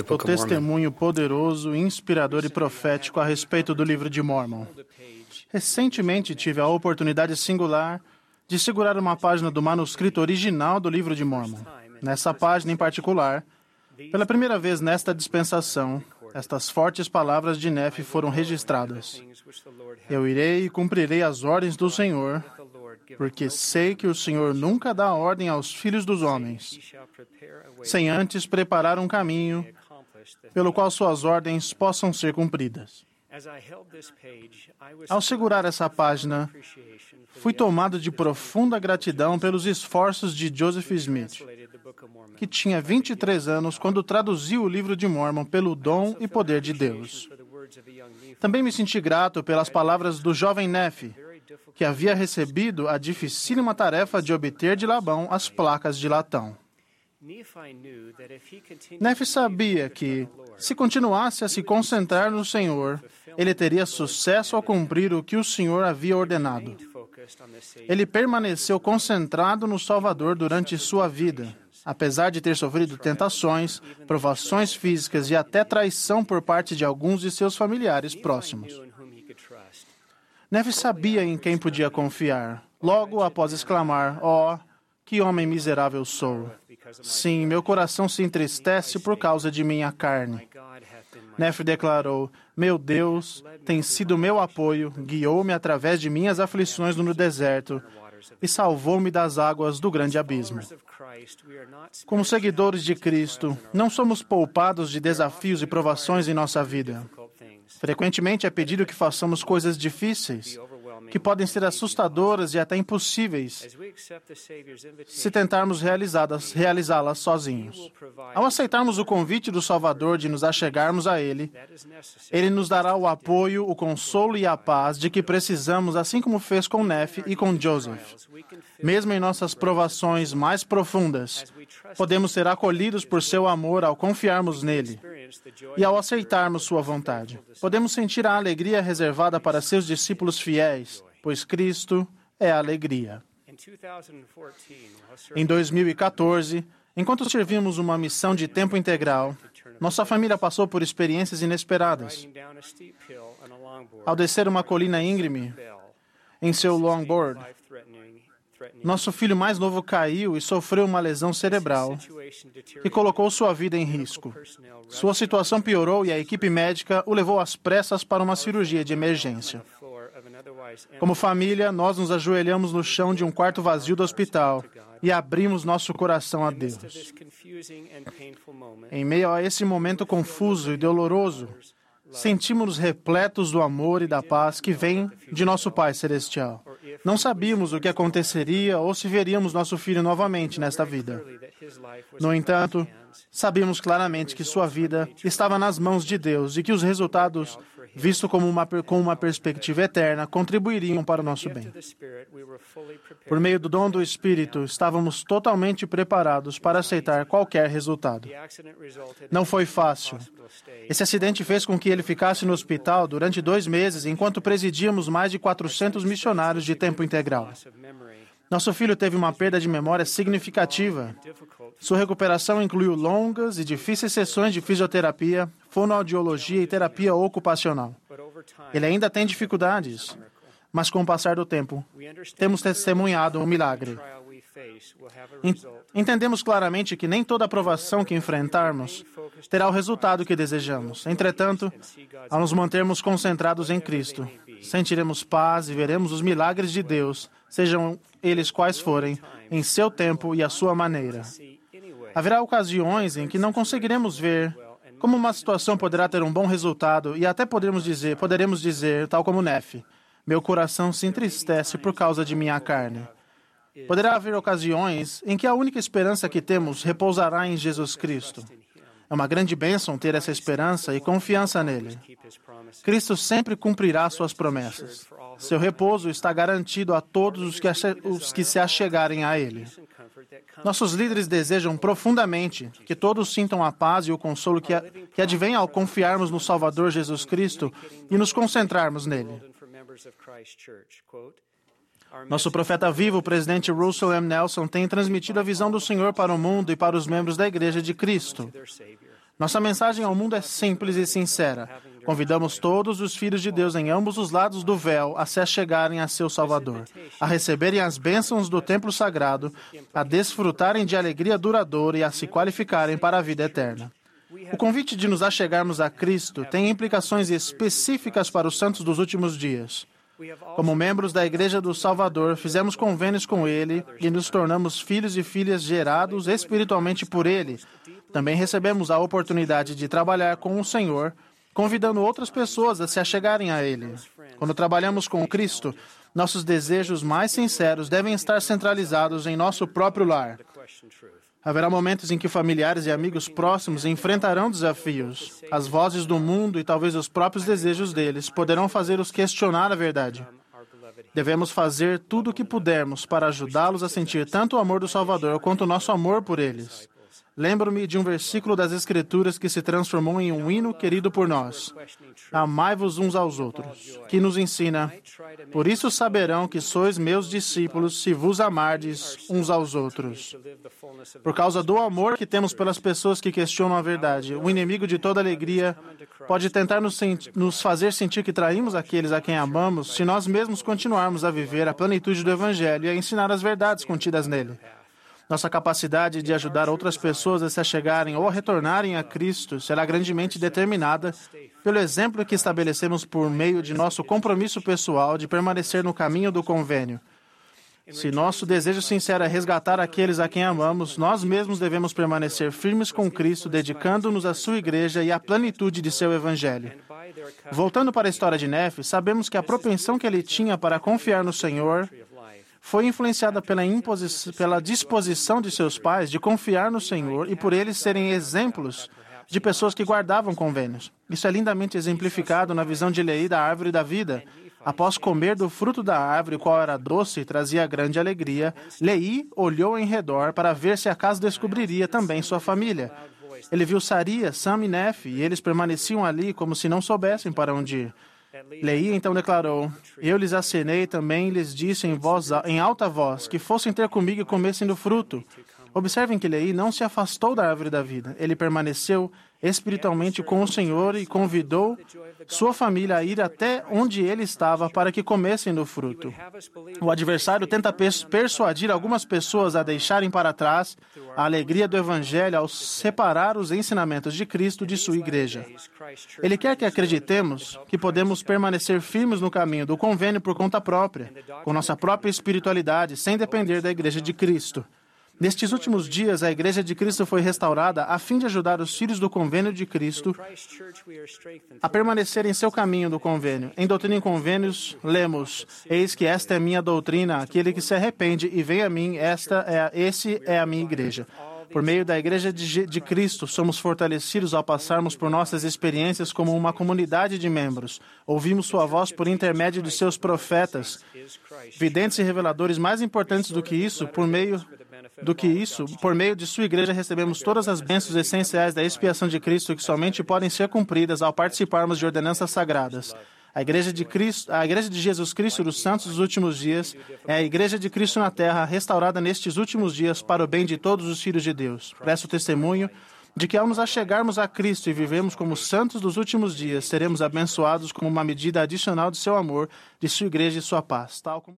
O Book of Mormon. testemunho poderoso, inspirador e profético a respeito do livro de Mormon. Recentemente tive a oportunidade singular de segurar uma página do manuscrito original do livro de Mormon. Nessa página em particular, pela primeira vez nesta dispensação, estas fortes palavras de Nefe foram registradas. Eu irei e cumprirei as ordens do Senhor, porque sei que o Senhor nunca dá ordem aos filhos dos homens, sem antes preparar um caminho pelo qual suas ordens possam ser cumpridas. Ao segurar essa página, fui tomado de profunda gratidão pelos esforços de Joseph Smith, que tinha 23 anos quando traduziu o livro de Mormon pelo dom e poder de Deus. Também me senti grato pelas palavras do jovem Nefe, que havia recebido a dificílima tarefa de obter de Labão as placas de latão. Nefe sabia que, se continuasse a se concentrar no Senhor, ele teria sucesso ao cumprir o que o Senhor havia ordenado. Ele permaneceu concentrado no Salvador durante sua vida, apesar de ter sofrido tentações, provações físicas e até traição por parte de alguns de seus familiares próximos. Neve sabia em quem podia confiar, logo após exclamar: Oh, que homem miserável sou! Sim, meu coração se entristece por causa de minha carne. Nefe declarou: Meu Deus tem sido meu apoio, guiou-me através de minhas aflições no deserto e salvou-me das águas do grande abismo. Como seguidores de Cristo, não somos poupados de desafios e provações em nossa vida. Frequentemente é pedido que façamos coisas difíceis, que podem ser assustadoras e até impossíveis se tentarmos realizá-las realizá sozinhos. Ao aceitarmos o convite do Salvador de nos achegarmos a Ele, Ele nos dará o apoio, o consolo e a paz de que precisamos, assim como fez com Nefe e com Joseph. Mesmo em nossas provações mais profundas, podemos ser acolhidos por seu amor ao confiarmos nele e ao aceitarmos sua vontade. Podemos sentir a alegria reservada para seus discípulos fiéis, pois Cristo é a alegria. Em 2014, enquanto servimos uma missão de tempo integral, nossa família passou por experiências inesperadas. Ao descer uma colina íngreme em seu longboard, nosso filho mais novo caiu e sofreu uma lesão cerebral que colocou sua vida em risco. Sua situação piorou e a equipe médica o levou às pressas para uma cirurgia de emergência. Como família, nós nos ajoelhamos no chão de um quarto vazio do hospital e abrimos nosso coração a Deus. Em meio a esse momento confuso e doloroso, sentimos-nos repletos do amor e da paz que vem de nosso Pai Celestial. Não sabíamos o que aconteceria ou se veríamos nosso filho novamente nesta vida. No entanto, sabíamos claramente que sua vida estava nas mãos de Deus e que os resultados, visto como uma, com uma perspectiva eterna, contribuiriam para o nosso bem. Por meio do dom do Espírito, estávamos totalmente preparados para aceitar qualquer resultado. Não foi fácil. Esse acidente fez com que ele ficasse no hospital durante dois meses, enquanto presidíamos mais de 400 missionários de tempo integral. Nosso filho teve uma perda de memória significativa. Sua recuperação incluiu longas e difíceis sessões de fisioterapia, fonoaudiologia e terapia ocupacional. Ele ainda tem dificuldades, mas com o passar do tempo, temos testemunhado um milagre. Entendemos claramente que nem toda aprovação que enfrentarmos terá o resultado que desejamos. Entretanto, ao nos mantermos concentrados em Cristo, sentiremos paz e veremos os milagres de Deus, sejam eles quais forem, em seu tempo e à sua maneira. Haverá ocasiões em que não conseguiremos ver como uma situação poderá ter um bom resultado e até poderemos dizer, poderemos dizer, tal como Nefe, meu coração se entristece por causa de minha carne. Poderá haver ocasiões em que a única esperança que temos repousará em Jesus Cristo. É uma grande bênção ter essa esperança e confiança nele. Cristo sempre cumprirá suas promessas. Seu repouso está garantido a todos os que, os que se achegarem a ele. Nossos líderes desejam profundamente que todos sintam a paz e o consolo que, que advém ao confiarmos no Salvador Jesus Cristo e nos concentrarmos nele. Nosso profeta vivo, o presidente Russell M. Nelson, tem transmitido a visão do Senhor para o mundo e para os membros da Igreja de Cristo. Nossa mensagem ao mundo é simples e sincera. Convidamos todos os filhos de Deus em ambos os lados do véu a se chegarem a seu Salvador, a receberem as bênçãos do templo sagrado, a desfrutarem de alegria duradoura e a se qualificarem para a vida eterna. O convite de nos achegarmos a Cristo tem implicações específicas para os santos dos últimos dias. Como membros da Igreja do Salvador, fizemos convênios com Ele e nos tornamos filhos e filhas gerados espiritualmente por Ele. Também recebemos a oportunidade de trabalhar com o Senhor, convidando outras pessoas a se achegarem a Ele. Quando trabalhamos com Cristo, nossos desejos mais sinceros devem estar centralizados em nosso próprio lar. Haverá momentos em que familiares e amigos próximos enfrentarão desafios. As vozes do mundo e talvez os próprios desejos deles poderão fazê-los questionar a verdade. Devemos fazer tudo o que pudermos para ajudá-los a sentir tanto o amor do Salvador quanto o nosso amor por eles. Lembro-me de um versículo das Escrituras que se transformou em um hino querido por nós. Amai-vos uns aos outros, que nos ensina: Por isso saberão que sois meus discípulos se vos amardes uns aos outros. Por causa do amor que temos pelas pessoas que questionam a verdade, o inimigo de toda alegria pode tentar nos, nos fazer sentir que traímos aqueles a quem amamos se nós mesmos continuarmos a viver a plenitude do Evangelho e a ensinar as verdades contidas nele. Nossa capacidade de ajudar outras pessoas a se achegarem ou a retornarem a Cristo será grandemente determinada pelo exemplo que estabelecemos por meio de nosso compromisso pessoal de permanecer no caminho do convênio. Se nosso desejo sincero é resgatar aqueles a quem amamos, nós mesmos devemos permanecer firmes com Cristo, dedicando-nos à sua igreja e à plenitude de seu evangelho. Voltando para a história de Nefe, sabemos que a propensão que ele tinha para confiar no Senhor foi influenciada pela, pela disposição de seus pais de confiar no Senhor e por eles serem exemplos de pessoas que guardavam convênios. Isso é lindamente exemplificado na visão de Lei da árvore da vida. Após comer do fruto da árvore, qual era doce e trazia grande alegria, Lei olhou em redor para ver se acaso descobriria também sua família. Ele viu Saria, Sam e Nefe, e eles permaneciam ali como se não soubessem para onde ir. Lei então declarou: Eu lhes acenei também lhes disse em, voz, em alta voz que fossem ter comigo e comessem do fruto. Observem que Lei não se afastou da árvore da vida. Ele permaneceu espiritualmente com o Senhor e convidou sua família a ir até onde ele estava para que comessem do fruto. O adversário tenta persuadir algumas pessoas a deixarem para trás a alegria do Evangelho ao separar os ensinamentos de Cristo de sua igreja. Ele quer que acreditemos que podemos permanecer firmes no caminho do convênio por conta própria, com nossa própria espiritualidade, sem depender da igreja de Cristo. Nestes últimos dias, a Igreja de Cristo foi restaurada a fim de ajudar os filhos do convênio de Cristo a permanecer em seu caminho do convênio. Em Doutrina e Convênios, lemos: Eis que esta é minha doutrina, aquele que se arrepende e vem a mim, esta é, esse é a minha igreja. Por meio da Igreja de, de, Cristo, somos fortalecidos ao passarmos por nossas experiências como uma comunidade de membros. Ouvimos Sua voz por intermédio de seus profetas, videntes e reveladores. Mais importantes do que isso, por meio do que isso, por meio de sua igreja recebemos todas as bênçãos essenciais da expiação de Cristo que somente podem ser cumpridas ao participarmos de ordenanças sagradas. A igreja de Cristo, a igreja de Jesus Cristo dos santos dos últimos dias é a igreja de Cristo na terra, restaurada nestes últimos dias para o bem de todos os filhos de Deus. Presto testemunho de que ao nos achegarmos a Cristo e vivemos como santos dos últimos dias, seremos abençoados com uma medida adicional de seu amor, de sua igreja e sua paz, tal como